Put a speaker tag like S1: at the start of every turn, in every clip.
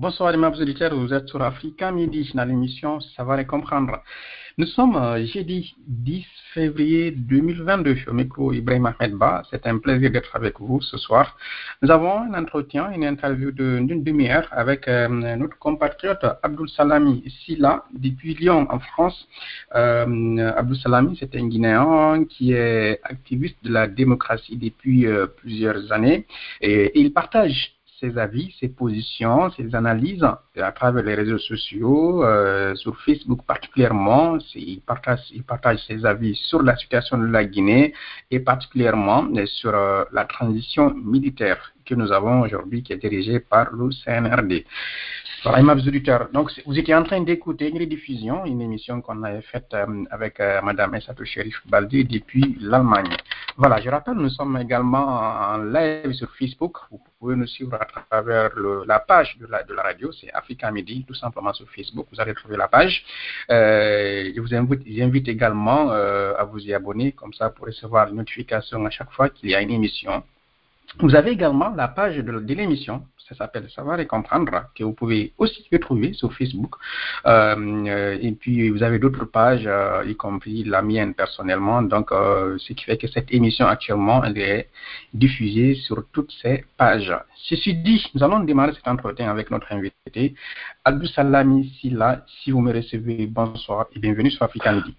S1: Bonsoir, mes auditeurs. Vous êtes sur Africa Midi dans l'émission Savoir et comprendre. Nous sommes euh, jeudi 10 février 2022 au micro Ibrahim Ahmed Ba. C'est un plaisir d'être avec vous ce soir. Nous avons un entretien, une interview d'une demi-heure avec euh, notre compatriote Abdul Salami Silla depuis Lyon en France. Euh, Abdul Salami, c'est un Guinéen qui est activiste de la démocratie depuis euh, plusieurs années et il partage ses avis, ses positions, ses analyses à travers les réseaux sociaux, euh, sur Facebook particulièrement. Il partage, ses avis sur la situation de la Guinée et particulièrement sur euh, la transition militaire que nous avons aujourd'hui qui est dirigée par le CNRD. Voilà. Donc, vous étiez en train d'écouter une rediffusion, une émission qu'on avait faite euh, avec euh, Madame Essatou Sherif Baldi depuis l'Allemagne. Voilà, je rappelle, nous sommes également en live sur Facebook. Vous pouvez nous suivre à travers la page de la, radio, c'est Africa Midi, tout simplement sur Facebook. Vous allez trouver la page. Euh, je vous invite, j'invite également euh, à vous y abonner, comme ça, pour recevoir une notification à chaque fois qu'il y a une émission. Vous avez également la page de, l'émission ça s'appelle Savoir et comprendre, que vous pouvez aussi retrouver sur Facebook. Euh, et puis, vous avez d'autres pages, euh, y compris la mienne personnellement. Donc, euh, ce qui fait que cette émission actuellement, elle est diffusée sur toutes ces pages. Ceci dit, nous allons démarrer cet entretien avec notre invité, Abdou Salami Silla. Si vous me recevez, bonsoir et bienvenue sur Africa Midi.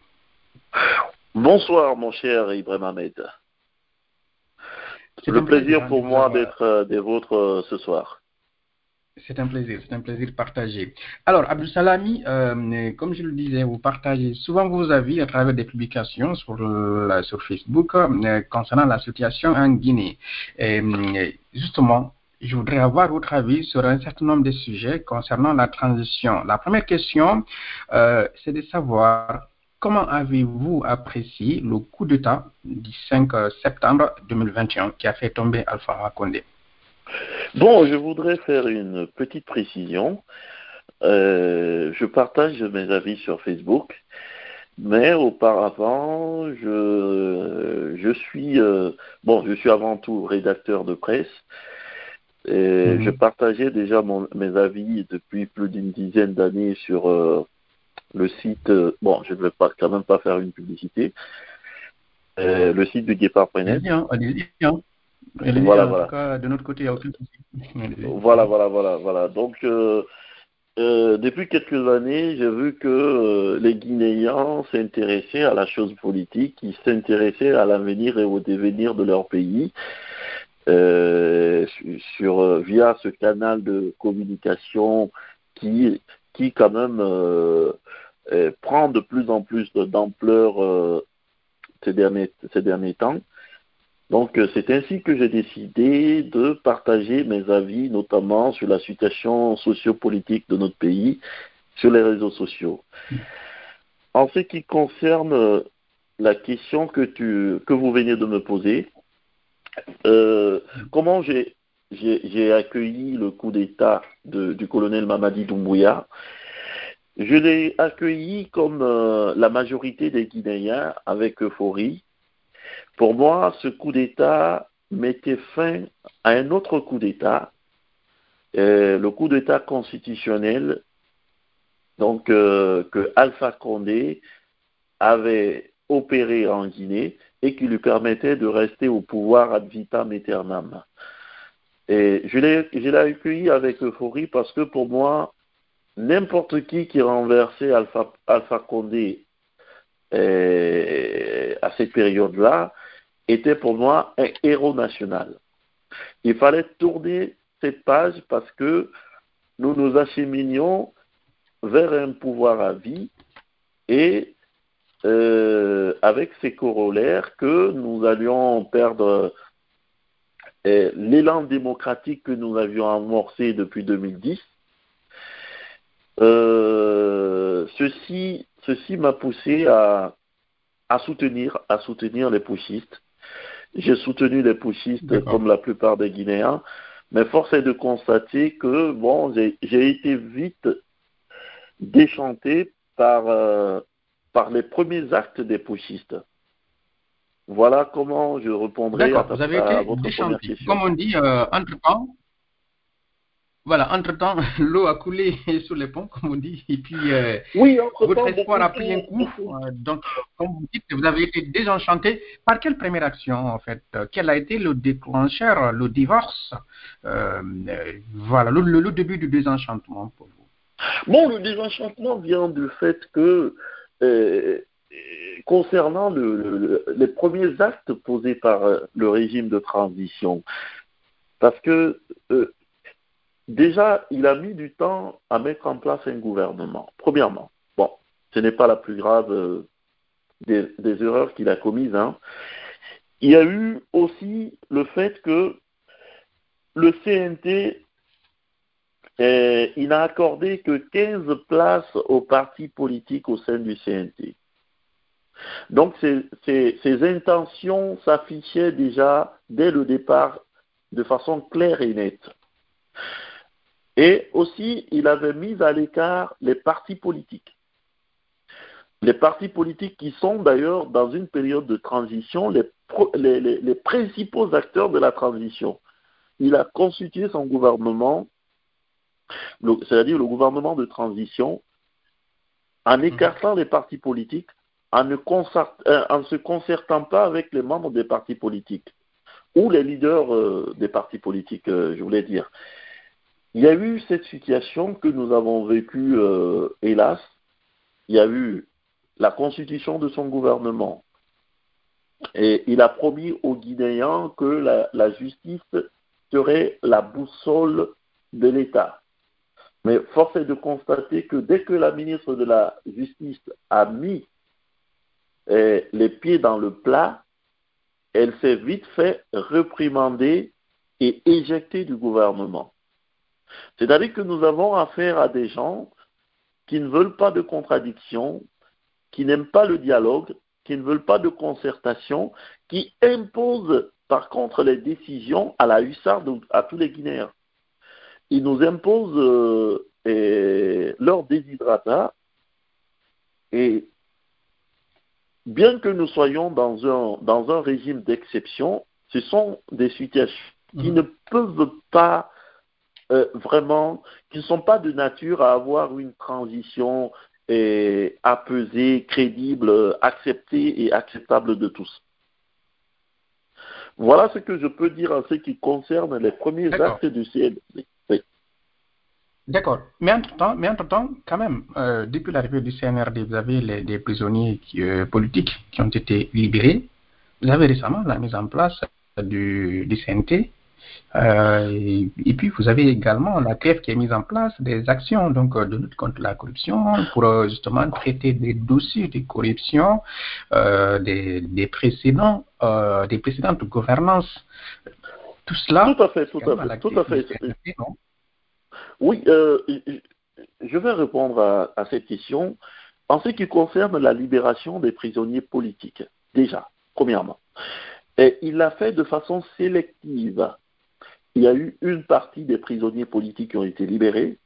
S2: Bonsoir, mon cher Ibrahim Ahmed. C'est le plaisir pour moi d'être des vôtres ce soir.
S1: C'est un plaisir, c'est un plaisir partagé. Alors, Abdul Salami, euh, comme je le disais, vous partagez souvent vos avis à travers des publications sur, la, sur Facebook euh, concernant la situation en Guinée. Et, justement, je voudrais avoir votre avis sur un certain nombre de sujets concernant la transition. La première question, euh, c'est de savoir comment avez-vous apprécié le coup d'État du 5 septembre 2021 qui a fait tomber Alpha Condé?
S2: Bon, je voudrais faire une petite précision. Euh, je partage mes avis sur Facebook, mais auparavant, je, je suis euh, bon, je suis avant tout rédacteur de presse. Et Je partageais déjà mon, mes avis depuis plus d'une dizaine d'années sur euh, le site. bon, je ne vais pas quand même pas faire une publicité. le site du Guépard.net.
S1: Voilà, voilà. de notre côté, il n'y a aucun
S2: Voilà, voilà, voilà, voilà. Donc, euh, euh, depuis quelques années, j'ai vu que euh, les Guinéens s'intéressaient à la chose politique, ils s'intéressaient à l'avenir et au devenir de leur pays. sur via ce canal de communication qui qui quand même prend de plus en plus d'ampleur ces derniers ces derniers temps donc euh, c'est ainsi que j'ai décidé de partager mes avis, notamment sur la situation sociopolitique de notre pays, sur les réseaux sociaux. En ce qui concerne euh, la question que, tu, que vous venez de me poser, euh, comment j'ai, j'ai, accueilli le coup d'État du colonel Mamadi Doumbouya Je l'ai accueilli comme la majorité des Guinéens avec euphorie pour moi, ce coup d'État mettait fin à un autre coup d'État, euh, le coup d'État constitutionnel, donc euh, que Alpha Condé avait opéré en Guinée et qui lui permettait de rester au pouvoir ad vitam aeternam. Et je l'ai accueilli avec euphorie parce que pour moi, n'importe qui qui renversait Alpha, Condé euh, à cette période-là était pour moi un héros national. Il fallait tourner cette page parce que nous nous acheminions vers un pouvoir à vie et euh, avec ces corollaires que nous allions perdre l'élan démocratique que nous avions amorcé depuis 2010. Euh, ceci ceci m'a poussé à, à, soutenir, à soutenir les pushistes j'ai soutenu les pushistes comme la plupart des Guinéens, mais force est de constater que bon, j'ai été vite déchanté par, euh, par les premiers actes des pushistes. Voilà comment je répondrai à,
S1: vous avez été
S2: votre
S1: déchanté. Comme on dit, euh, entre temps, voilà, entre-temps, l'eau a coulé sur les ponts, comme on dit, et puis euh,
S2: oui,
S1: votre espoir a pris un coup. Euh, donc, comme vous dites, vous avez été désenchanté. Par quelle première action, en fait? Quel a été le déclencheur, le divorce? Voilà, le, le, début du désenchantement pour vous.
S2: Bon, le désenchantement vient du fait que, concernant le, les premiers actes posés par le régime de transition, parce que Déjà, il a mis du temps à mettre en place un gouvernement. Premièrement, bon, ce n'est pas la plus grave euh, des, erreurs qu'il a commises. Hein. Il y a eu aussi le fait que le CNT, il n'a accordé que 15 places aux partis politiques au sein du CNT. Donc, ces intentions s'affichaient déjà dès le départ de façon claire et nette. Et aussi, il avait mis à l'écart les partis politiques. Les partis politiques qui sont d'ailleurs dans une période de transition les, les, principaux acteurs de la transition. Il a constitué son gouvernement, c'est-à-dire le gouvernement de transition, en mmh. écartant les partis politiques, en ne euh, se concertant pas avec les membres des partis politiques ou les leaders euh, des partis politiques, euh, je voulais dire. Il y a eu cette situation que nous avons vécue, hélas. Il y a eu la constitution de son gouvernement. Et il a promis aux Guinéens que la, justice serait la boussole de l'État. Mais force est de constater que dès que la ministre de la Justice a mis les pieds dans le plat, elle s'est vite fait réprimander et éjecter du gouvernement. C'est-à-dire que nous avons affaire à des gens qui ne veulent pas de contradiction, qui n'aiment pas le dialogue, qui ne veulent pas de concertation, qui imposent par contre les décisions à la hussarde à tous les Guinéens. Ils nous imposent euh, leur déshydratat et bien que nous soyons dans un, dans un régime d'exception, ce sont des situations qui mmh. ne peuvent pas euh, vraiment, qui ne sont pas de nature à avoir une transition et apaisée, crédible, acceptée et acceptable de tous. Voilà ce que je peux dire en ce qui concerne les premiers actes du CNC.
S1: D'accord. Mais entre-temps, mais entre-temps, quand même, euh, depuis l'arrivée du CNRD, vous avez les, des prisonniers euh, politiques qui ont été libérés. Vous avez récemment la mise en place du, du CNT euh, et, puis, vous avez également la CREF qui a mis en place des actions donc, de lutte contre la corruption pour justement traiter des dossiers de corruption des, des, précédents, des précédentes gouvernances. Tout cela.
S2: Tout à fait, tout à fait. Tout à fait. Oui, je vais répondre à, cette question en ce qui concerne la libération des prisonniers politiques. Déjà, premièrement. Il l'a fait de façon sélective il y a eu une partie des prisonniers politiques qui ont été libérés.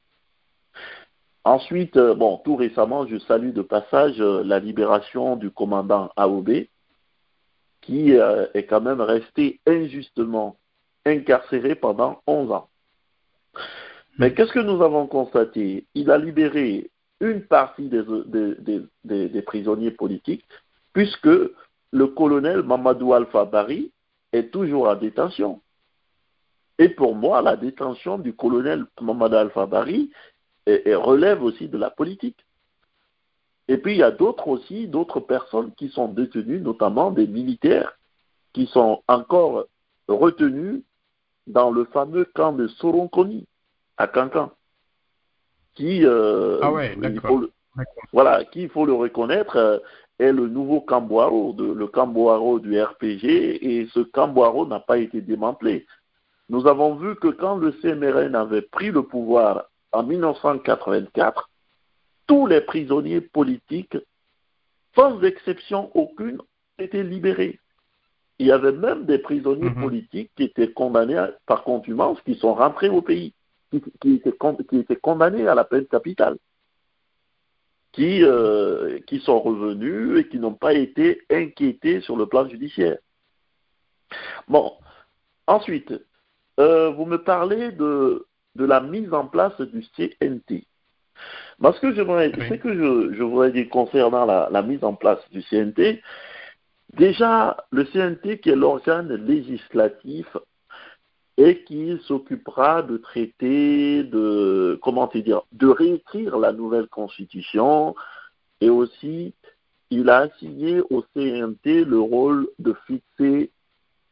S2: Ensuite, euh, bon, tout récemment, je salue de passage euh, la libération du commandant AOB, qui euh, est quand même resté injustement incarcéré pendant 11 ans. Mais qu'est-ce que nous avons constaté? Il a libéré une partie des, prisonniers politiques, puisque le colonel Mamadou Alpha Bari est toujours en détention. Et pour moi, la détention du colonel Mohamed Al-Fabari relève aussi de la politique. Et puis il y a d'autres aussi, d'autres personnes qui sont détenues, notamment des militaires, qui sont encore retenus dans le fameux camp de Soronconi, à Cancan, qui,
S1: euh, ah
S2: voilà, qui, il faut le reconnaître, euh, est le nouveau Camboiro, le Camboiro du RPG, et ce Camboiro n'a pas été démantelé. Nous avons vu que quand le CMRN avait pris le pouvoir en 1984, tous les prisonniers politiques, sans exception aucune, étaient libérés. Il y avait même des prisonniers mhm. politiques qui étaient condamnés par contumance, qui sont rentrés au pays, qui, étaient, condamnés à la peine capitale, qui, euh, qui sont revenus et qui n'ont pas été inquiétés sur le plan judiciaire. Bon, ensuite, euh, vous me parlez de, de la mise en place du CNT. Parce que j'aimerais,
S1: Oui.
S2: ce que je, je voudrais dire concernant la, la mise en place du CNT, déjà, le CNT qui est l'organe législatif et qui s'occupera de traiter, de, comment te dire, de réécrire la nouvelle constitution et aussi, il a assigné au CNT le rôle de fixer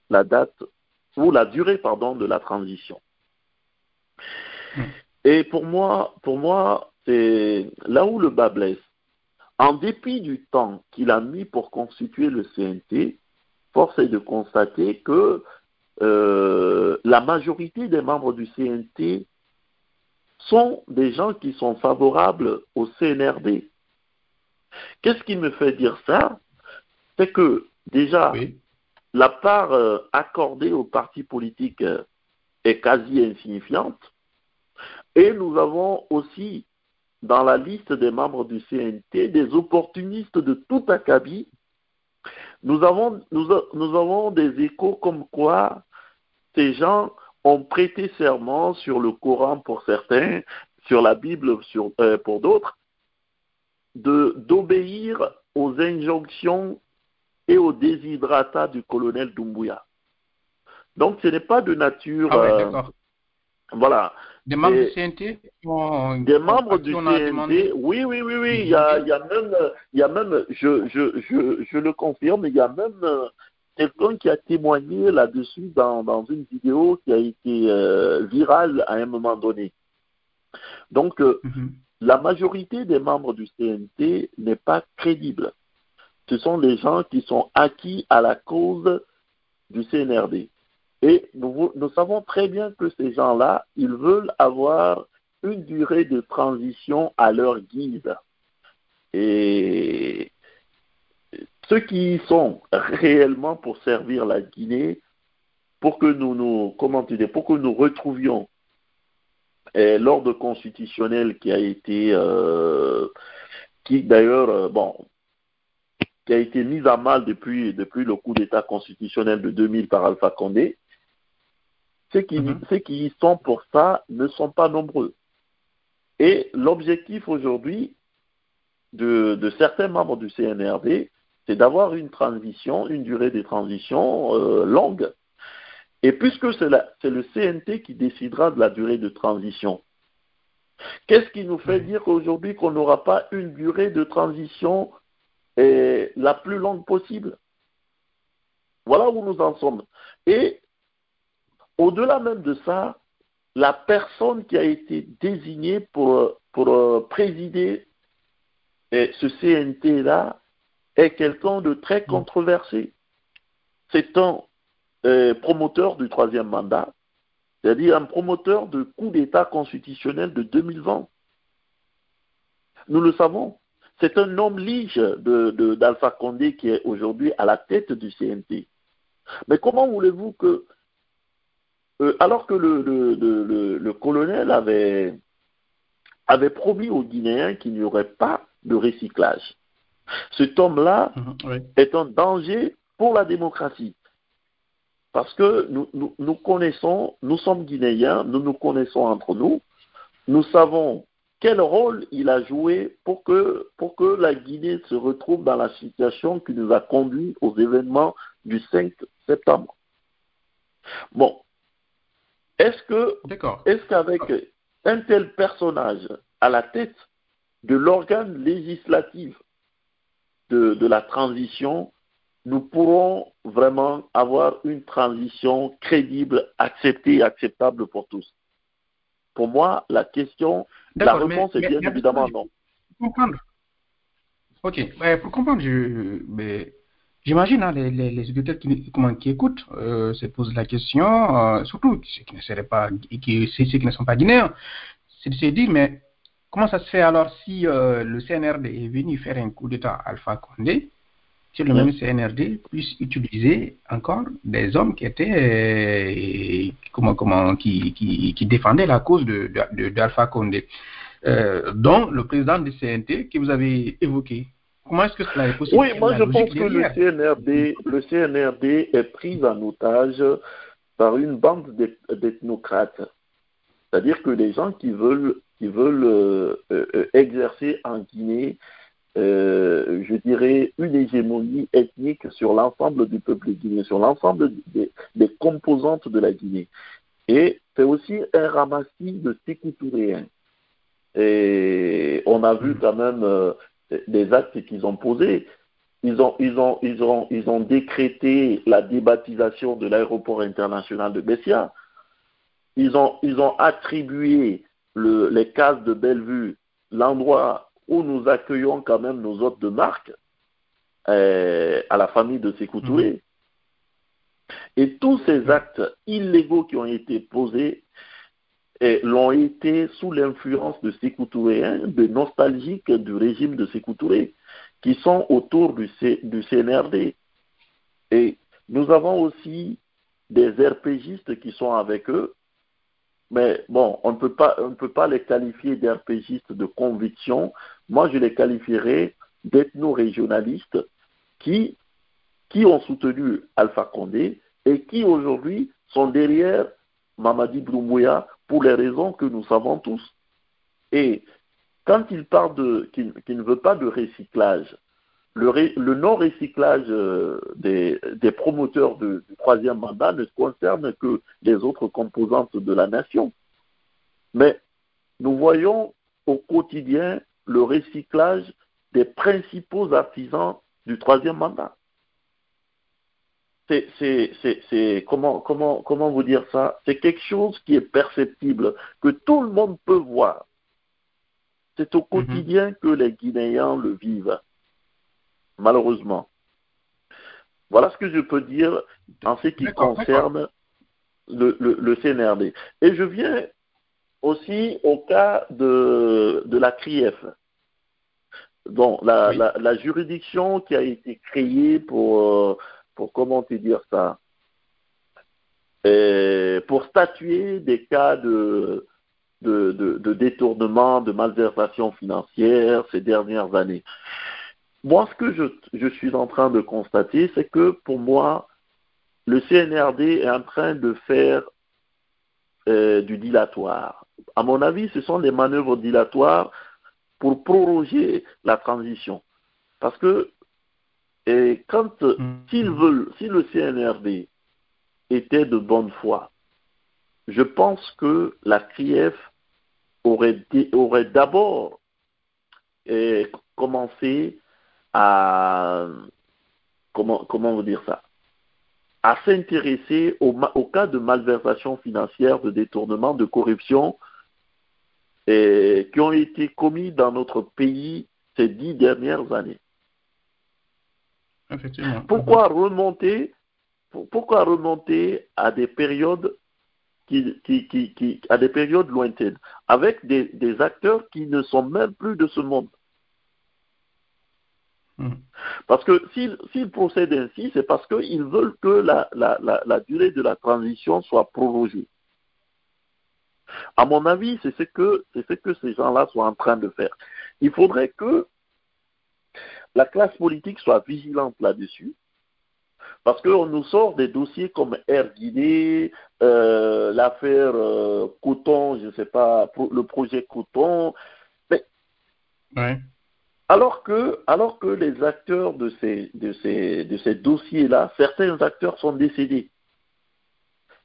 S2: la date ou la durée, pardon, de la transition.
S1: Mm.
S2: Et pour moi, pour moi, c'est là où le bas blesse. En dépit du temps qu'il a mis pour constituer le CNT, force est de constater que euh, la majorité des membres du CNT sont des gens qui sont favorables au CNRD. Qu'est-ce qui me fait dire ça? C'est que déjà,
S1: Oui.
S2: la part euh, accordée aux partis politiques euh, est quasi insignifiante. Et nous avons aussi dans la liste des membres du CNT des opportunistes de tout acabit. Nous avons, nous, avons des échos comme quoi ces gens ont prêté serment sur le Coran pour certains, sur la Bible sur, euh, pour d'autres, d'obéir aux injonctions et aux déshydratats du colonel Doumbouya. Donc ce n'est pas de nature...
S1: Ah
S2: euh, voilà.
S1: Des membres
S2: Et-
S1: du CNT ont-
S2: Des membres du CNT,
S1: demandé-
S2: oui, oui, oui, oui, il y a, il y a même, il y a même je, je, je, je le confirme, il y a même euh, quelqu'un qui a témoigné là-dessus dans, dans une vidéo qui a été euh, virale à un moment donné. Donc, euh,
S1: Mhm.
S2: la majorité des membres du CNT n'est pas crédible. Ce sont des gens qui sont acquis à la cause du CNRD. Et nous, savons très bien que ces gens-là, ils veulent avoir une durée de transition à leur guise. Et ceux qui sont réellement pour servir la Guinée, pour que nous nous, comment pour que nous retrouvions eh, l'ordre constitutionnel qui a été, euh, qui d'ailleurs, euh, bon, qui a été mis à mal depuis, depuis le coup d'État constitutionnel de 2000 par Alpha Condé, ceux qui,
S1: Mhm.
S2: ceux qui y sont pour ça ne sont pas nombreux. Et l'objectif aujourd'hui de, de certains membres du CNRD, c'est d'avoir une transition, une durée de transition euh, longue. Et puisque c'est le CNT qui décidera de la durée de transition, qu'est-ce qui nous fait
S1: Oui.
S2: dire qu'aujourd'hui qu'on n'aura pas une durée de transition eh, la plus longue possible? Voilà où nous en sommes. Et au-delà même de ça, la personne qui a été désignée pour, pour euh, présider ce CNT-là est quelqu'un de très controversé. C'est un euh, promoteur du troisième mandat, c'est-à-dire un promoteur de coup d'État constitutionnel de 2020. Nous le savons. C'est un homme lige de, de- d'Alpha Condé qui est aujourd'hui à la tête du CNT. Mais comment voulez-vous que, euh, alors que le, le- le- le- le colonel avait, avait promis aux Guinéens qu'il n'y aurait pas de recyclage, cet homme-là
S1: Mhm. Oui.
S2: est un danger pour la démocratie. Parce que nous, nous, nous connaissons, nous sommes Guinéens, nous nous connaissons entre nous, nous savons quel rôle il a joué pour que, pour que la Guinée se retrouve dans la situation qui nous a conduit aux événements du 5 septembre. Bon, est-ce que est-ce qu'avec un tel personnage à la tête de l'organe législatif de, de la transition, nous pourrons vraiment avoir une transition crédible, acceptée et acceptable pour tous? Pour moi, la question, la réponse
S1: mais-
S2: est bien
S1: mais
S2: évidemment non.
S1: Pour comprendre. Ok, pour comprendre, je, mais j'imagine hein, les, les, les auditeurs qui, comment, qui écoutent euh, se posent la question, euh, surtout ceux qui ne seraient pas, qui, ceux qui ne sont pas guinéens, c'est de se dire, mais comment ça se fait alors si euh, le CNRD est venu faire un coup d'État à Alpha Condé, si le même CNRD puisse utiliser encore des hommes qui étaient, comment, comment, qui, qui, qui défendaient la cause de, d'Alpha Condé dont le président du CNT que vous avez évoqué. Comment est-ce que cela est possible?
S2: Oui, moi je pense que le CNRD, le CNRD est pris en otage par une bande d'eth- d'ethnocrates. C'est-à-dire que les gens qui veulent, qui veulent euh, euh, exercer en Guinée, euh, je dirais, une hégémonie ethnique sur l'ensemble du peuple guinéen, sur l'ensemble des, des, composantes de la Guinée. Et c'est aussi un ramassis de sécoutouréens. Et on a vu quand même des actes qu'ils ont posés. Ils ont, ils, ont, ils, ont, ils ont décrété la débaptisation de l'aéroport international de Bessia. Ils ont, ils ont attribué le, les cases de Bellevue, l'endroit où nous accueillons quand même nos hôtes de marque, euh, à la famille de Sékou Touré. Mmh. Et tous ces actes illégaux qui ont été posés l'ont été sous l'influence de Sékou de nostalgiques du régime de Sékou qui sont autour du, CNRD. Et nous avons aussi des RPGistes qui sont avec eux, mais bon, on ne peut pas, les qualifier d'RPGistes de conviction. Moi, je les qualifierais d'ethno-régionalistes qui, ont soutenu Alpha Condé et qui aujourd'hui sont derrière Mamadi Broumbouya pour les raisons que nous savons tous. Et quand il parle de qu'il qu ne veut pas de recyclage, le, non-recyclage euh, des, promoteurs du troisième mandat ne concerne que les autres composantes de la nation. Mais nous voyons au quotidien le recyclage des principaux artisans du troisième mandat c'est comment, comment, comment vous dire ça? C'est quelque chose qui est perceptible, que tout le monde peut voir. C'est au mhm. quotidien que les Guinéens le vivent, malheureusement. Voilà ce que je peux dire en ce qui concerne le, le, le, CNRD. Et je viens aussi au cas de, de la CRIEF. Bon, la, oui. la, la, juridiction qui a été créée pour euh, pour comment dire ça, et pour statuer des cas de, détournement, de malversation financière ces dernières années. Moi, ce que je, je suis en train de constater, c'est que pour moi, le CNRD est en train de faire euh, du dilatoire. À mon avis, ce sont des manœuvres dilatoires pour proroger la transition. Parce que et quand, mmh. s'ils veulent, si le CNRD était de bonne foi, je pense que la CRIEF aurait, aurait d'abord eh, commencé à, comment, comment vous dire ça, à s'intéresser au, au, cas de malversation financière, de détournement, de corruption et, qui ont été commis dans notre pays ces dix dernières années. Pourquoi remonter, pourquoi remonter à des périodes qui, qui, qui, qui, à des périodes lointaines, avec des, des, acteurs qui ne sont même plus de ce monde? Mmh. Parce que s'ils procèdent ainsi, c'est parce qu'ils veulent que la, la, la, la, durée de la transition soit prorogée. À mon avis, c'est ce que, c'est ce que ces gens-là sont en train de faire. Il faudrait que la classe politique soit vigilante là-dessus. Parce qu'on nous sort des dossiers comme Air Guinée, euh, l'affaire euh, Coton, je ne sais pas, le projet Coton. Mais,
S1: ouais.
S2: alors, que, alors que les acteurs de ces, de ces, de ces dossiers-là, certains acteurs sont décédés.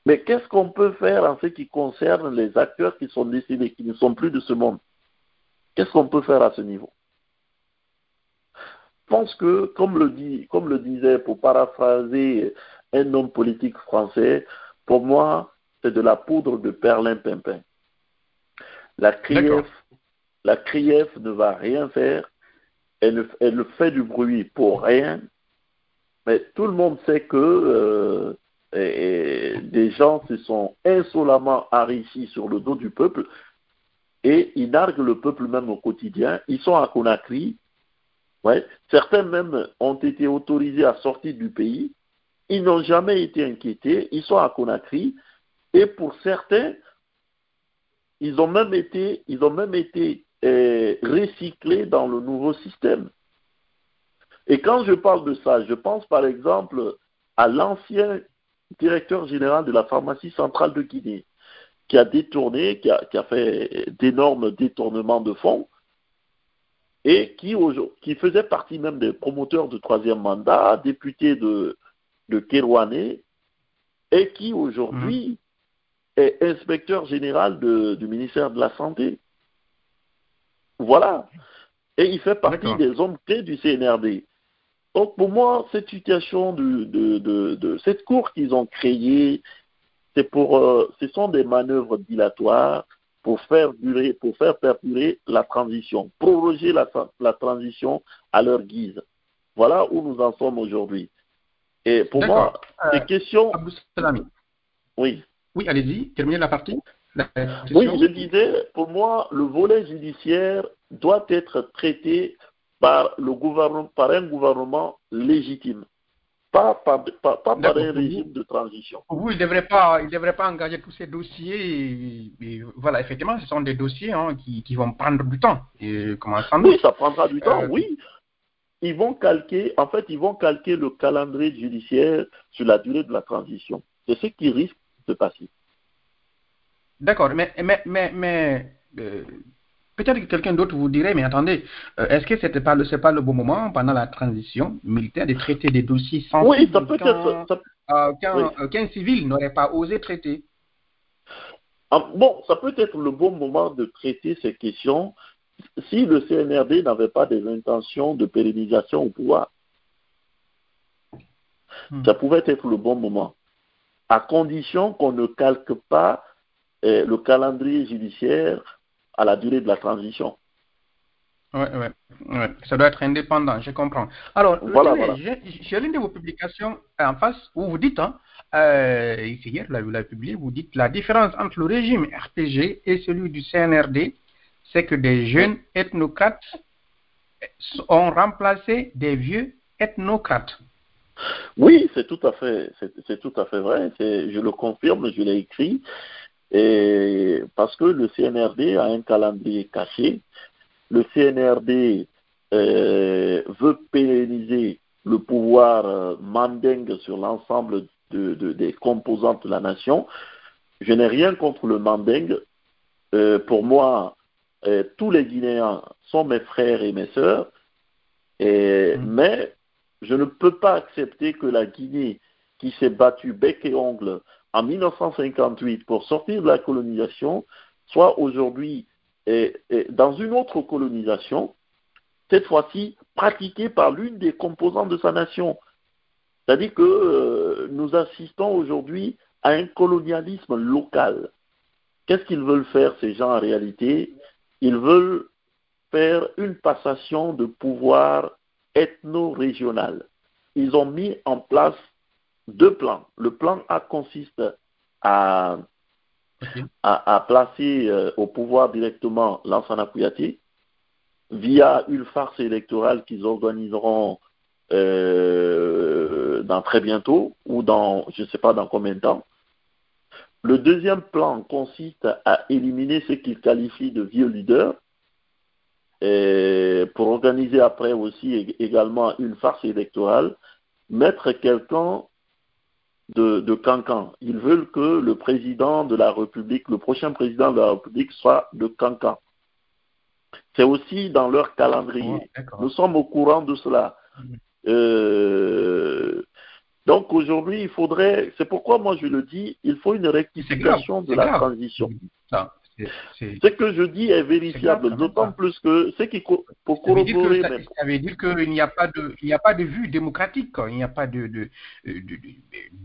S2: Mais qu'est-ce qu'on peut faire en ce qui concerne les acteurs qui sont décédés, qui ne sont plus de ce monde? Qu'est-ce qu'on peut faire à ce niveau? Pense que, comme le, dit, comme le disait, pour paraphraser un homme politique français, pour moi, c'est de la poudre de perlimpinpin. La CRIEF, la CRIEF ne va rien faire, elle, elle fait du bruit pour rien, mais tout le monde sait que euh, et, et des gens se sont insolemment enrichis sur le dos du peuple et ils narguent le peuple même au quotidien. Ils sont à Conakry, Certains même ont été autorisés à sortir du pays. Ils n'ont jamais été inquiétés. Ils sont à Conakry. Et pour certains, ils ont même été, ils ont même été euh, recyclés dans le nouveau système. Et quand je parle de ça, je pense par exemple à l'ancien directeur général de la pharmacie centrale de Guinée, qui a détourné, qui a, qui a fait d'énormes détournements de fonds et qui, qui faisait partie même des promoteurs du troisième mandat, député de, de Kérouané, et qui aujourd'hui mmh. est inspecteur général de, du ministère de la Santé. Voilà. Et il fait partie des hommes clés du CNRD. Donc pour moi, cette situation de, de, de, de cette cour qu'ils ont créée, c'est pour, euh, ce sont des manœuvres dilatoires pour faire durer, pour faire perdurer la transition, proroger la, la transition à leur guise. Voilà où nous en sommes aujourd'hui. Et pour moi,
S1: euh,
S2: ces questions.
S1: Oui. Oui, allez-y, terminez la partie. La
S2: oui, je disais, pour moi, le volet judiciaire doit être traité par, le gouvernement, par un gouvernement légitime, pas, pas, pas, pas par un régime de transition.
S1: Vous, il ne devrait, devrait pas engager tous ces dossiers. Et, voilà, effectivement, ce sont des dossiers hein, qui, qui, vont prendre du temps. Et, comment ça
S2: oui, ça prendra du temps, euh, oui. Ils vont calquer, en fait, ils vont calquer le calendrier judiciaire sur la durée de la transition. C'est ce qui risque de passer.
S1: D'accord, mais, mais, mais, mais euh, Peut-être que quelqu'un d'autre vous dirait, mais attendez, euh, est-ce que ce n'était pas, le, pas le bon moment pendant la transition militaire de traiter des dossiers sensibles
S2: oui, ça peut être, ça...
S1: Euh, euh, qu'un civil n'aurait pas osé traiter?
S2: Ah, Bon, ça peut être le bon moment de traiter ces questions si le CNRD n'avait pas des intentions de pérennisation au pouvoir. Hmm. Ça pouvait être le bon moment, à condition qu'on ne calque pas le calendrier judiciaire à la durée de la transition.
S1: Oui, oui, ouais. ça doit être indépendant, je comprends. Alors,
S2: voilà, voilà.
S1: j'ai l'une de vos publications en face où vous dites, hein, euh, ici hier, là, vous l'avez publié, vous dites la différence entre le régime RPG et celui du CNRD, c'est que des jeunes ethnocrates ont remplacé des vieux ethnocrates.
S2: Oui, c'est tout à fait, c'est tout à fait vrai. Je le confirme, je l'ai écrit. Et parce que le CNRD a un calendrier caché, le CNRD euh, veut pérenniser le pouvoir euh, mandingue sur l'ensemble de, de, des composantes de la nation. Je n'ai rien contre le mandingue. Euh, pour moi, tous les Guinéens sont mes frères et mes sœurs. Et, mmh. Mais je ne peux pas accepter que la Guinée, qui s'est battue bec et ongle en 1958 pour sortir de la colonisation soit aujourd'hui dans une autre colonisation, cette fois-ci pratiquée par l'une des composantes de sa nation. C'est-à-dire que euh, nous assistons aujourd'hui à un colonialisme local. Qu'est-ce qu'ils veulent faire, ces gens, en réalité? Ils veulent faire une passation de pouvoir ethno-régional. Ils ont mis en place deux plans. Le plan A consiste à, à, placer euh, au pouvoir directement l'Ansana Kouyati via une farce électorale qu'ils organiseront euh, dans très bientôt ou dans je ne sais pas dans combien de temps. Le deuxième plan consiste à éliminer ce qu'ils qualifient de vieux leaders pour organiser après aussi également une farce électorale, mettre quelqu'un de, de Cancan. Ils veulent que le président de la République, le prochain président de la République soit de Cancan. C'est aussi dans leur calendrier. Nous sommes au courant de cela. Mhm. Euh, donc aujourd'hui, il faudrait, c'est pourquoi moi je le dis, il faut une rectification de la grave. transition. Ce que je dis est vérifiable, d'autant plus que ce qui pour corroborer.
S1: Ça, ça, veut dire qu'il n'y a pas de, il n'y a pas de vue démocratique, il n'y a pas de,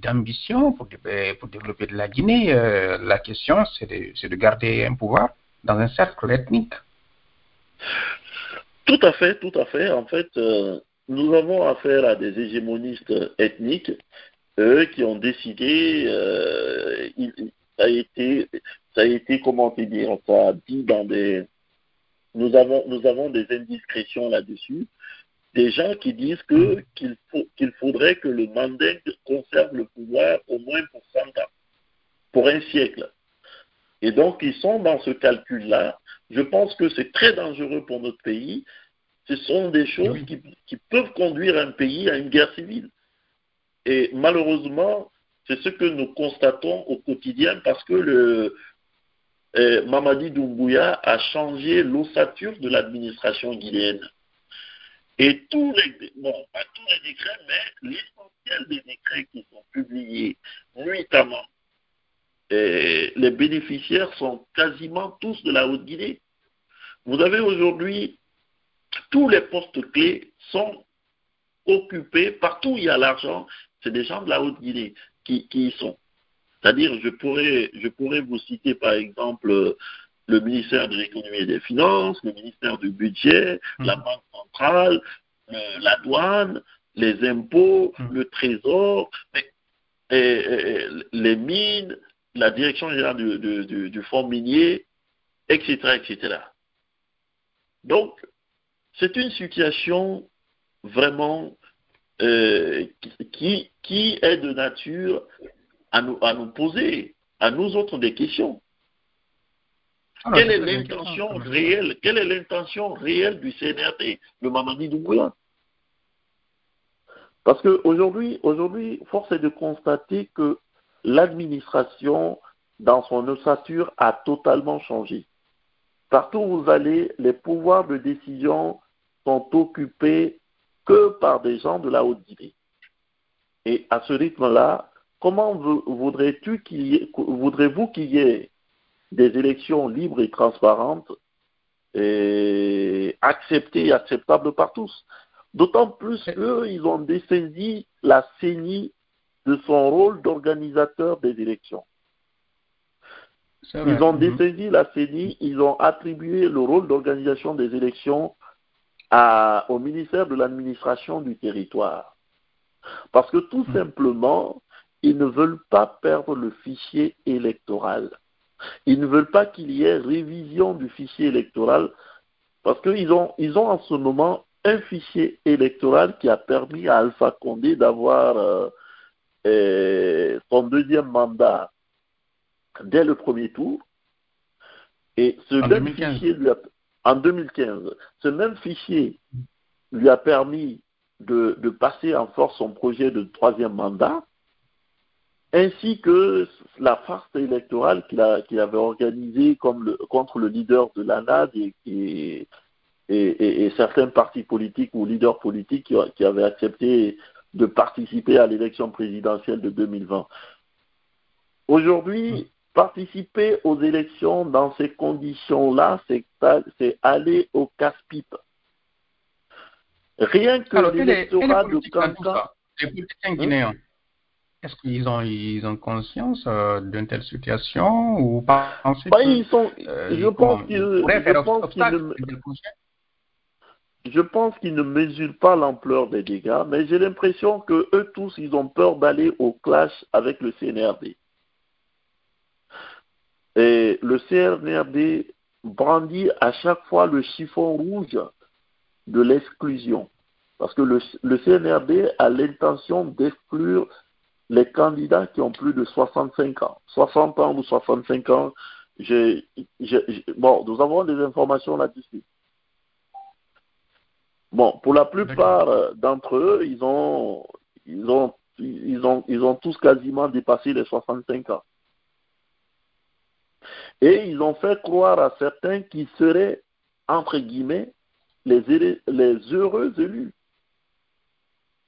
S1: d'ambition pour, pour, développer de la Guinée. Euh, la question, c'est de, de, garder un pouvoir dans un cercle ethnique.
S2: Tout à fait, tout à fait. En fait, euh, nous avons affaire à des hégémonistes ethniques, eux qui ont décidé, euh, ça a été, ça a été, comment te dire, ça dit dans des, nous avons, nous avons des indiscrétions là-dessus, des gens qui disent que qu'il faut, qu'il faudrait que le Mandingue conserve le pouvoir au moins pour 100 ans, pour un siècle. Et donc, ils sont dans ce calcul-là. Je pense que c'est très dangereux pour notre pays. Ce sont des choses qui, qui peuvent conduire un pays à une guerre civile. Et malheureusement, c'est ce que nous constatons au quotidien parce que le, euh, Mamadi Doumbouya a changé l'ossature de l'administration guinéenne. Et tous les, bon, pas tous les décrets, mais l'essentiel des décrets qui sont publiés nuitamment, les bénéficiaires sont quasiment tous de la Haute-Guinée. Vous avez aujourd'hui, tous les postes clés sont occupés, partout où il y a l'argent, c'est des gens de la Haute-Guinée qui, qui y sont. C'est-à-dire, je pourrais, je pourrais vous citer par exemple le ministère de l'économie et des finances, le ministère du budget, mmh. la banque centrale, le, la douane, les impôts, mmh. le trésor, et, et, les mines, la direction générale du, du, du, du fonds minier, etc., etc. Donc, c'est une situation vraiment euh, qui, qui est de nature à nous, à nous poser, à nous autres, des questions. Alors, quelle est l'intention réelle Quelle est l'intention réelle du CNRD, le Mamadi Doumbouya? Parce qu'aujourd'hui, aujourd'hui, force est de constater que l'administration, dans son ossature, a totalement changé. Partout où vous allez, les pouvoirs de décision sont occupés que par des gens de la Haute-Guinée. Et à ce rythme-là, comment voudrais-tu qu'il y ait, voudrez-vous qu'il y ait des élections libres et transparentes et acceptées et acceptables par tous? D'autant plus qu'ils ont dessaisi la CENI de son rôle d'organisateur des élections. Ils ont dessaisi la CENI, ils ont attribué le rôle d'organisation des élections à, au ministère de l'administration du territoire. Parce que tout mmh. simplement, ils ne veulent pas perdre le fichier électoral. Ils ne veulent pas qu'il y ait révision du fichier électoral parce qu'ils ont, ils ont en ce moment un fichier électoral qui a permis à Alpha Condé d'avoir euh, euh, son deuxième mandat dès le premier tour. Et ce
S1: en
S2: même
S1: 2015.
S2: fichier lui a, en 2015, ce même fichier lui a permis de, passer en force son projet de troisième mandat ainsi que la farce électorale qu'il qu avait organisée contre le leader de l'ANAD et, certains partis politiques ou leaders politiques qui, qui, avaient accepté de participer à l'élection présidentielle de 2020. Aujourd'hui, participer aux élections dans ces conditions-là, c'est aller au casse-pipe. Rien que l'électorat de
S1: Cancan... Les politiciens guinéens, est-ce qu'ils ont, ils ont conscience euh, d'une telle situation ou pas
S2: bah, ils sont, euh, Je pense qu'ils ne, je pense qu'ils ne mesurent pas l'ampleur des dégâts, mais j'ai l'impression que eux tous, ils ont peur d'aller au clash avec le CNRD. Et le CNRD brandit à chaque fois le chiffon rouge de l'exclusion. Parce que le, le CNRD a l'intention d'exclure les candidats qui ont plus de 65 ans, 60 ans ou 65 ans. Bon, nous avons des informations là-dessus. Bon, pour la plupart d'entre eux, ils ont, ils ont, ils ont, ils ont tous quasiment dépassé les 65 ans. Et ils ont fait croire à certains qui seraient, entre guillemets, les, les heureux élus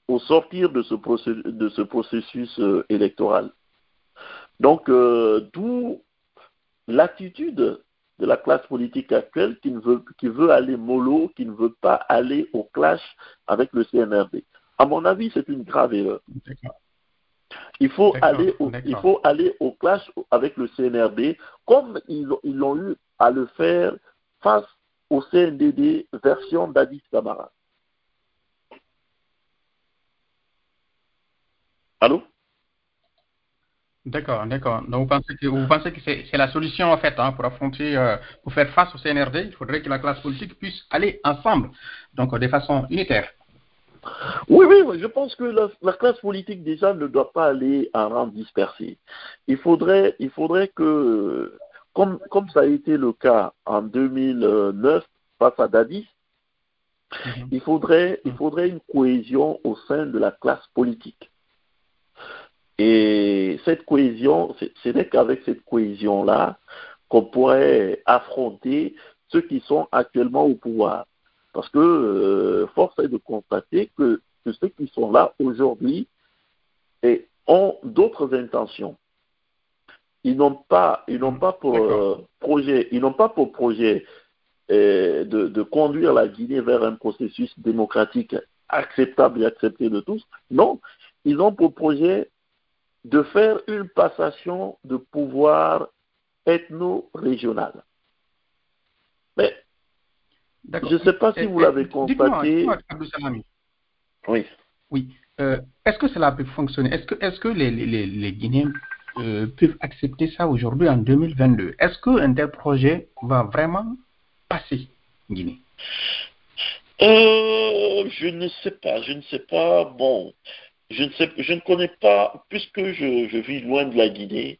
S2: au sortir de ce, processus, de ce processus euh, électoral. Donc, euh, d'où l'attitude de la classe politique actuelle qui, ne veut, qui veut aller mollo, qui ne veut pas aller au clash avec le CNRD. À mon avis, c'est une grave erreur. Il faut, aller au, il faut aller au clash avec le CNRD comme ils, ils ont eu à le faire face au CNDD version d'Addis Camara. Allô?
S1: D'accord, d'accord. Donc vous pensez que, vous pensez que c'est la solution en fait hein, pour affronter, euh, pour faire face au CNRD. Il faudrait que la classe politique puisse aller ensemble, donc de façon unitaire.
S2: Oui, oui, je pense que la, la, classe politique déjà ne doit pas aller en rang dispersé. Il faudrait, il faudrait que, comme, comme ça a été le cas en 2009 face à Dadis, -hmm. il, faudrait, il faudrait une cohésion au sein de la classe politique. Et cette cohésion, ce n'est qu'avec cette cohésion-là qu'on pourrait affronter ceux qui sont actuellement au pouvoir. Parce que euh, force est de constater que, que ceux qui sont là aujourd'hui ont d'autres intentions. Ils n'ont pas, ils n'ont pas pour euh, projet, ils n'ont pas pour projet euh, de, de, conduire la Guinée vers un processus démocratique acceptable et accepté de tous. Non, ils ont pour projet de faire une passation de pouvoir ethno-régional. Mais je ne sais pas si vous l'avez constaté.
S1: Oui. Oui. Euh, est-ce que cela peut fonctionner? Est-ce que, est que les, les, les Guinéens euh, peuvent accepter ça aujourd'hui en 2022 Est-ce qu'un tel projet va vraiment passer en Guinée?
S2: Euh, Je ne sais pas, je ne sais pas. Bon, je ne, sais, je ne connais pas, puisque je, je vis loin de la Guinée,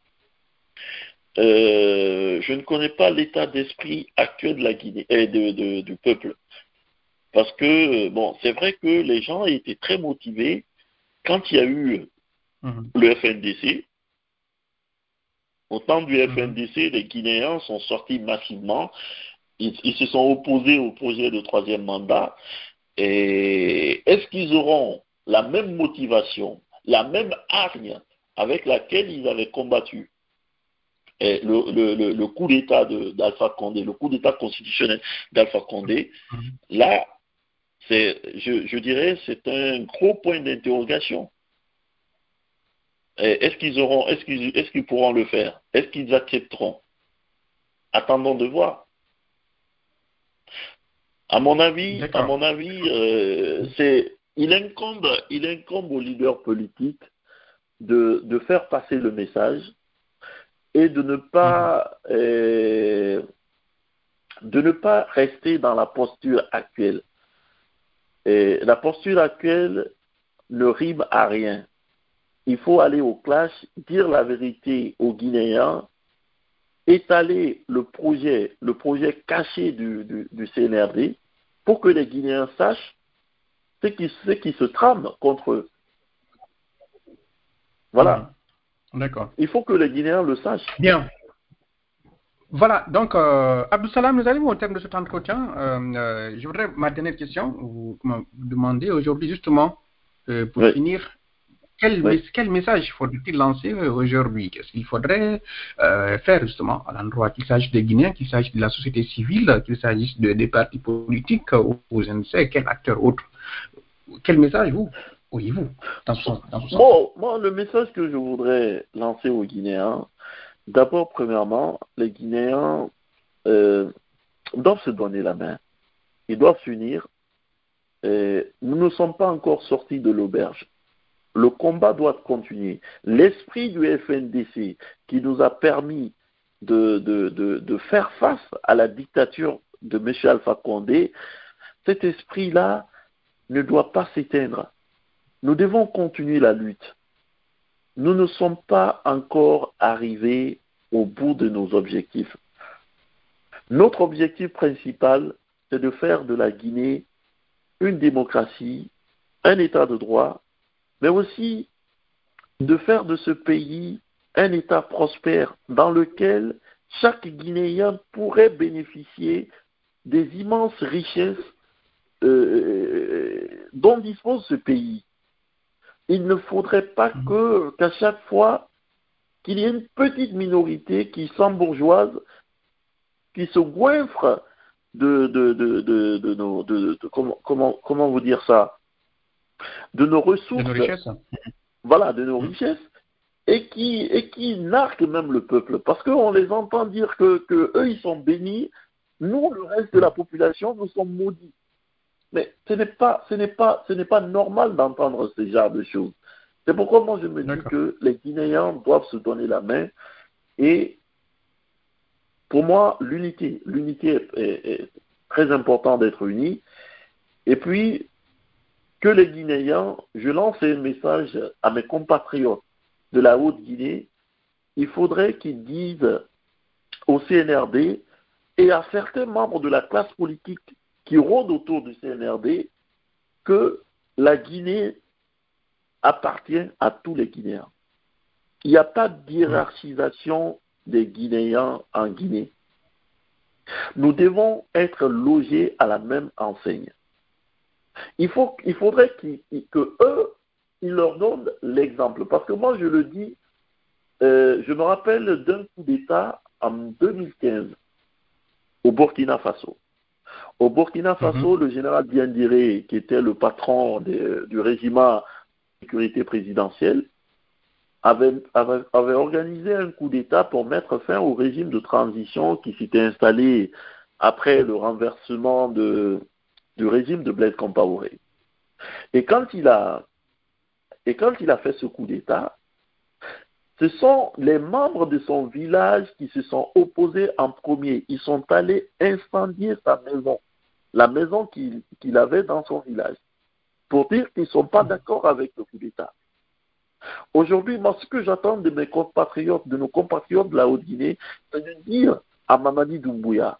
S2: euh, je ne connais pas l'état d'esprit actuel de la Guinée et de, de, du peuple. Parce que, bon, c'est vrai que les gens étaient très motivés quand il y a eu mmh. le FNDC. Au temps du FNDC, les Guinéens sont sortis massivement. Ils, ils, se sont opposés au projet de troisième mandat. Et est-ce qu'ils auront la même motivation, la même hargne avec laquelle ils avaient combattu et le, le, le, coup d'État d'Alpha Condé, le coup d'État constitutionnel d'Alpha Condé, mmh. là, je, je, dirais, c'est un gros point d'interrogation. Est-ce qu'ils auront, est-ce qu'ils, est-ce qu'ils pourront le faire? Est-ce qu'ils accepteront? Attendons de voir. À mon avis, à mon avis, euh, c'est, il incombe, il incombe aux leaders politiques de, de faire passer le message et de ne pas mmh. euh, de ne pas rester dans la posture actuelle. Et la posture actuelle ne rime à rien. Il faut aller au clash, dire la vérité aux Guinéens, étaler le projet, le projet caché du, du, du CNRD pour que les Guinéens sachent ce qui, ce qui se trame contre eux. Voilà.
S1: D'accord.
S2: Il faut que les Guinéens le sachent.
S1: Bien. Voilà, donc, euh, Abdou Salam, nous arrivons au terme de cet entretien. Euh, euh, je voudrais, ma dernière question, vous, vous demander aujourd'hui, justement, euh, pour
S2: Oui.
S1: finir, quel,
S2: Oui.
S1: mes- quel message faudrait-il lancer euh, aujourd'hui? Qu'est-ce qu'il faudrait euh, faire, justement, à l'endroit qu'il s'agisse des Guinéens, qu'il s'agisse de la société civile, qu'il s'agisse de- des partis politiques ou, ou je ne sais quel acteur autre? Quel message, vous, auriez-vous dans ce sens, dans ce sens?
S2: Bon, le message que je voudrais lancer aux Guinéens, d'abord, premièrement, les Guinéens euh, doivent se donner la main. Ils doivent s'unir. Nous ne sommes pas encore sortis de l'auberge. Le combat doit continuer. L'esprit du FNDC qui nous a permis de, faire face à la dictature de M. Alpha Condé, cet esprit-là ne doit pas s'éteindre. Nous devons continuer la lutte. Nous ne sommes pas encore arrivés au bout de nos objectifs. Notre objectif principal, c'est de faire de la Guinée une démocratie, un État de droit, mais aussi de faire de ce pays un État prospère dans lequel chaque Guinéen pourrait bénéficier des immenses richesses euh, dont dispose ce pays. Il ne faudrait pas que qu'à chaque fois qu'il y ait une petite minorité qui s'embourgeoise, qui se goinfre de, de, de, de, de nos de, de- comment, comment, comment vous dire ça? De nos
S1: de
S2: ressources
S1: nos richesses
S2: voilà, de nos richesses, et qui, et qui narquent même le peuple. Parce qu'on les entend dire que, que eux, ils sont bénis, nous, le reste de la population, nous sommes maudits. Mais ce n'est pas, ce n'est pas, ce n'est pas normal d'entendre ce genre de choses. C'est pourquoi moi je me dis que les Guinéens doivent se donner la main et pour moi l'unité, l'unité est, est- est très important d'être unis. Et puis les Guinéens, je lance un message à mes compatriotes de la Haute-Guinée, il faudrait qu'ils disent au CNRD et à certains membres de la classe politique qui rôdent autour du CNRD que la Guinée appartient à tous les Guinéens. Il n'y a pas de hiérarchisation des Guinéens en Guinée. Nous devons être logés à la même enseigne. Il, faut, il faudrait qu'ils, que eux, ils leur donnent l'exemple. Parce que moi, je le dis, euh, je me rappelle d'un coup d'État en 2015 au Burkina Faso. Au Burkina Faso, le général Biendiré, qui était le patron de- du régime de sécurité présidentielle, avait, avait- avait organisé un coup d'État pour mettre fin au régime de transition qui s'était installé après le renversement de, du régime de Blaise Compaoré. Et quand il a, et quand il a fait ce coup d'État, ce sont les membres de son village qui se sont opposés en premier. Ils sont allés incendier sa maison, la maison qu'il avait dans son village, pour dire qu'ils ne sont pas d'accord avec le coup d'État. Aujourd'hui, moi, ce que j'attends de mes compatriotes, de nos compatriotes de la Haute-Guinée, c'est de dire à Mamadi Doumbouya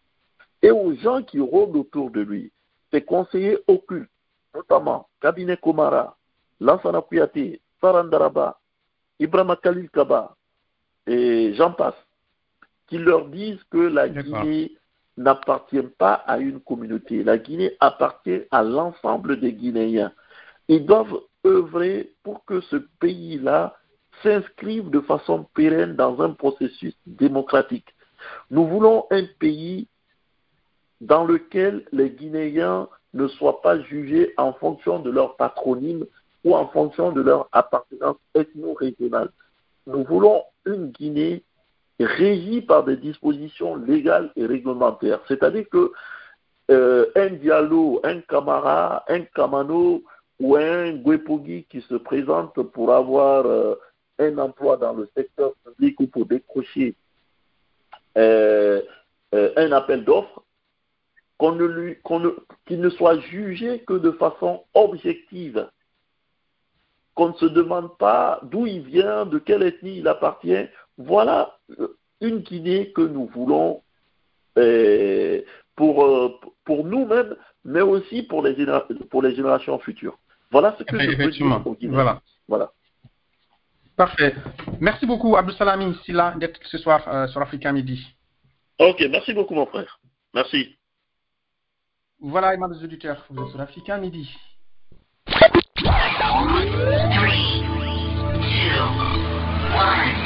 S2: et aux gens qui rôdent autour de lui, ses conseillers occultes, notamment Cabinet Komara, Lansana Kouyaté, Sarandaraba, Ibrahima Khalil Kaba, et j'en passe, qui leur disent que la. Guinée n'appartient pas à une communauté. La Guinée appartient à l'ensemble des Guinéens. Ils doivent œuvrer pour que ce pays-là s'inscrive de façon pérenne dans un processus démocratique. Nous voulons un pays dans lequel les Guinéens ne soient pas jugés en fonction de leur patronyme ou en fonction de leur appartenance ethno-régionale. Nous voulons une Guinée régie par des dispositions légales et réglementaires. C'est-à-dire que euh, un Diallo, un Camara, un ou un Guepogi qui se présente pour avoir euh, un emploi dans le secteur public ou pour décrocher euh, euh, un appel d'offres, qu'on ne lui, qu'on ne, qu'il ne soit jugé que de façon objective, qu'on ne se demande pas d'où il vient, de quelle ethnie il appartient. Voilà une Guinée que nous voulons euh, pour, euh, pour nous-mêmes, mais aussi pour les, pour les générations futures. Voilà ce que je peux
S1: Effectivement.
S2: dire aux Guinéens.
S1: Voilà.
S2: Voilà.
S1: Parfait. Merci beaucoup, Abdou Salami Silla, d'être ce soir euh, sur Africa Midi.
S2: Ok, merci beaucoup mon frère. Merci.
S1: Voilà, aimants auditeurs, vous êtes sur Africa Midi.
S3: Three, two, one.